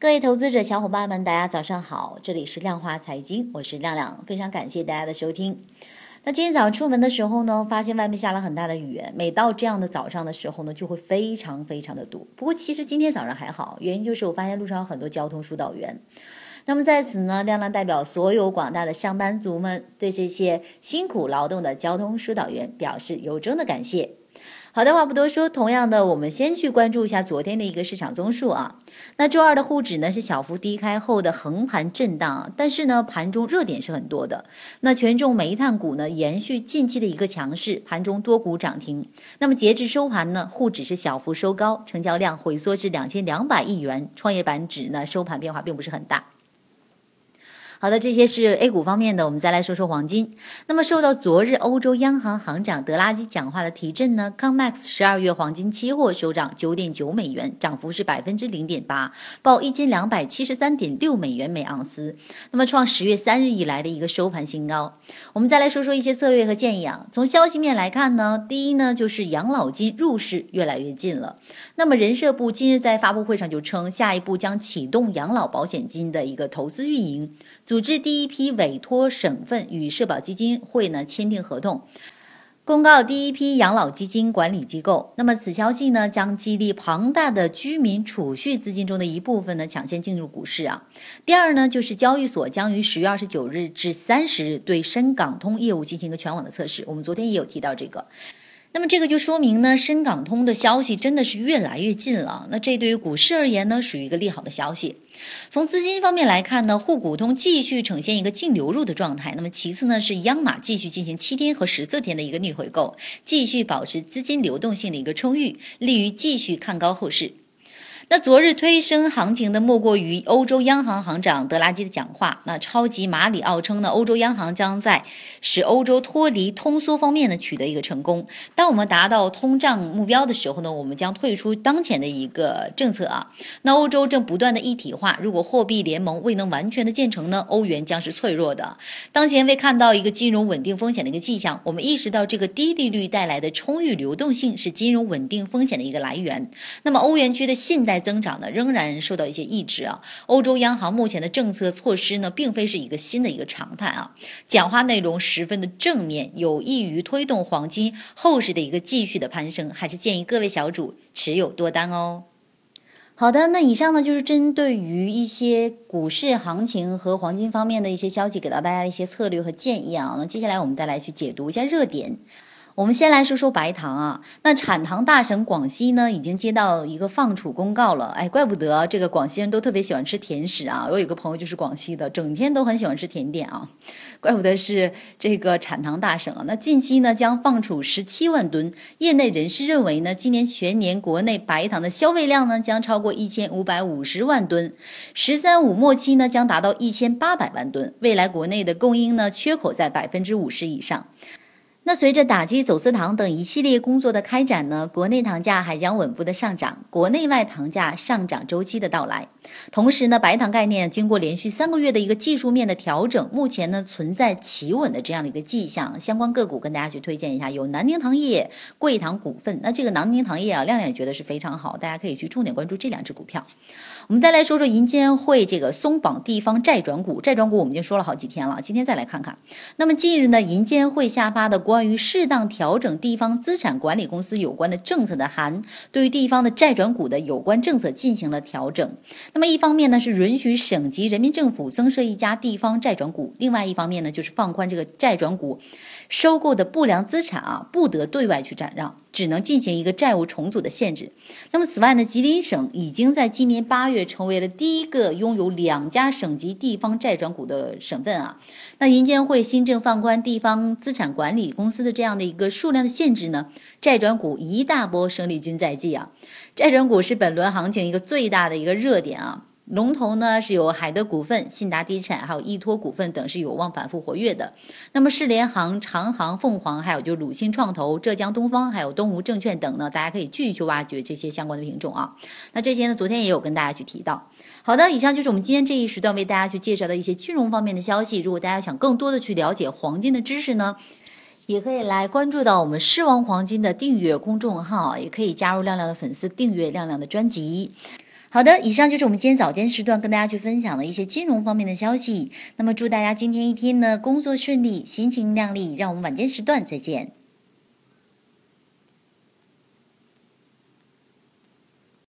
各位投资者小伙伴们，大家早上好，这里是量化财经，我是亮亮，非常感谢大家的收听。那今天早上出门的时候呢，发现外面下了很大的雨，每到这样的早上的时候呢，就会非常非常的堵。不过其实今天早上还好，原因就是我发现路上有很多交通疏导员。那么在此呢，亮亮代表所有广大的上班族们，对这些辛苦劳动的交通疏导员表示由衷的感谢。好的话不多说，同样的，我们先去关注一下昨天的一个市场综述啊。那周二的沪指呢是小幅低开后的横盘震荡，但是呢盘中热点是很多的。那权重煤炭股呢延续近期的一个强势，盘中多股涨停。那么截至收盘呢，沪指是小幅收高，成交量回缩至两千两百亿元，创业板指呢收盘变化并不是很大。好的，这些是 A 股方面的，我们再来说说黄金。那么，受到昨日欧洲央行行长德拉基讲话的提振呢，COMEX 十二月黄金期货收涨九点九美元，涨幅是百分之零点八，报一千两百七十三点六美元每盎司，那么创十月三日以来的一个收盘新高。我们再来说说一些策略和建议啊。从消息面来看呢，第一呢就是养老金入市越来越近了。那么人社部今日在发布会上就称，下一步将启动养老保险金的一个投资运营。组织第一批委托省份与社保基金会呢签订合同，公告第一批养老基金管理机构。那么此消息呢将激励庞大的居民储蓄资金中的一部分呢抢先进入股市啊。第二呢就是交易所将于十月二十九日至三十日对深港通业务进行一个全网的测试。我们昨天也有提到这个。那么这个就说明呢，深港通的消息真的是越来越近了。那这对于股市而言呢，属于一个利好的消息。从资金方面来看呢，沪股通继续呈现一个净流入的状态。那么其次呢，是央马继续进行七天和十四天的一个逆回购，继续保持资金流动性的一个充裕，利于继续看高后市。那昨日推升行情的莫过于欧洲央行行长德拉基的讲话。那超级马里奥称呢，欧洲央行将在使欧洲脱离通缩方面呢取得一个成功。当我们达到通胀目标的时候呢，我们将退出当前的一个政策啊。那欧洲正不断的一体化，如果货币联盟未能完全的建成呢，欧元将是脆弱的。当前未看到一个金融稳定风险的一个迹象，我们意识到这个低利率带来的充裕流动性是金融稳定风险的一个来源。那么欧元区的信贷。增长呢仍然受到一些抑制啊。欧洲央行目前的政策措施呢，并非是一个新的一个常态啊。讲话内容十分的正面，有益于推动黄金后市的一个继续的攀升，还是建议各位小主持有多单哦。好的，那以上呢就是针对于一些股市行情和黄金方面的一些消息，给到大家的一些策略和建议啊。那接下来我们再来去解读一下热点。我们先来说说白糖啊，那产糖大省广西呢，已经接到一个放储公告了。哎，怪不得这个广西人都特别喜欢吃甜食啊！我有一个朋友就是广西的，整天都很喜欢吃甜点啊，怪不得是这个产糖大省啊。那近期呢，将放储十七万吨，业内人士认为呢，今年全年国内白糖的消费量呢，将超过一千五百五十万吨，十三五末期呢，将达到一千八百万吨，未来国内的供应呢，缺口在百分之五十以上。那随着打击走私糖等一系列工作的开展呢，国内糖价还将稳步的上涨，国内外糖价上涨周期的到来。同时呢，白糖概念经过连续三个月的一个技术面的调整，目前呢存在企稳的这样的一个迹象。相关个股跟大家去推荐一下，有南宁糖业、贵糖股份。那这个南宁糖业啊，亮亮也觉得是非常好，大家可以去重点关注这两只股票。我们再来说说银监会这个松绑地方债转股，债转股我们已经说了好几天了，今天再来看看。那么近日呢，银监会下发的关于适当调整地方资产管理公司有关的政策的函，对于地方的债转股的有关政策进行了调整。那么一方面呢是允许省级人民政府增设一家地方债转股，另外一方面呢就是放宽这个债转股收购的不良资产啊，不得对外去转让。只能进行一个债务重组的限制。那么，此外呢，吉林省已经在今年八月成为了第一个拥有两家省级地方债转股的省份啊。那银监会新政放宽地方资产管理公司的这样的一个数量的限制呢，债转股一大波生力军在即啊。债转股是本轮行情一个最大的一个热点啊。龙头呢是有海德股份、信达地产，还有易托股份等是有望反复活跃的。那么世联行、长航、凤凰，还有就鲁信创投、浙江东方，还有东吴证券等呢，大家可以继续去挖掘这些相关的品种啊。那这些呢，昨天也有跟大家去提到。好的，以上就是我们今天这一时段为大家去介绍的一些金融方面的消息。如果大家想更多的去了解黄金的知识呢，也可以来关注到我们狮王黄金的订阅公众号，也可以加入亮亮的粉丝订阅亮亮的专辑。好的，以上就是我们今天早间时段跟大家去分享的一些金融方面的消息。那么祝大家今天一天呢工作顺利，心情亮丽。让我们晚间时段再见。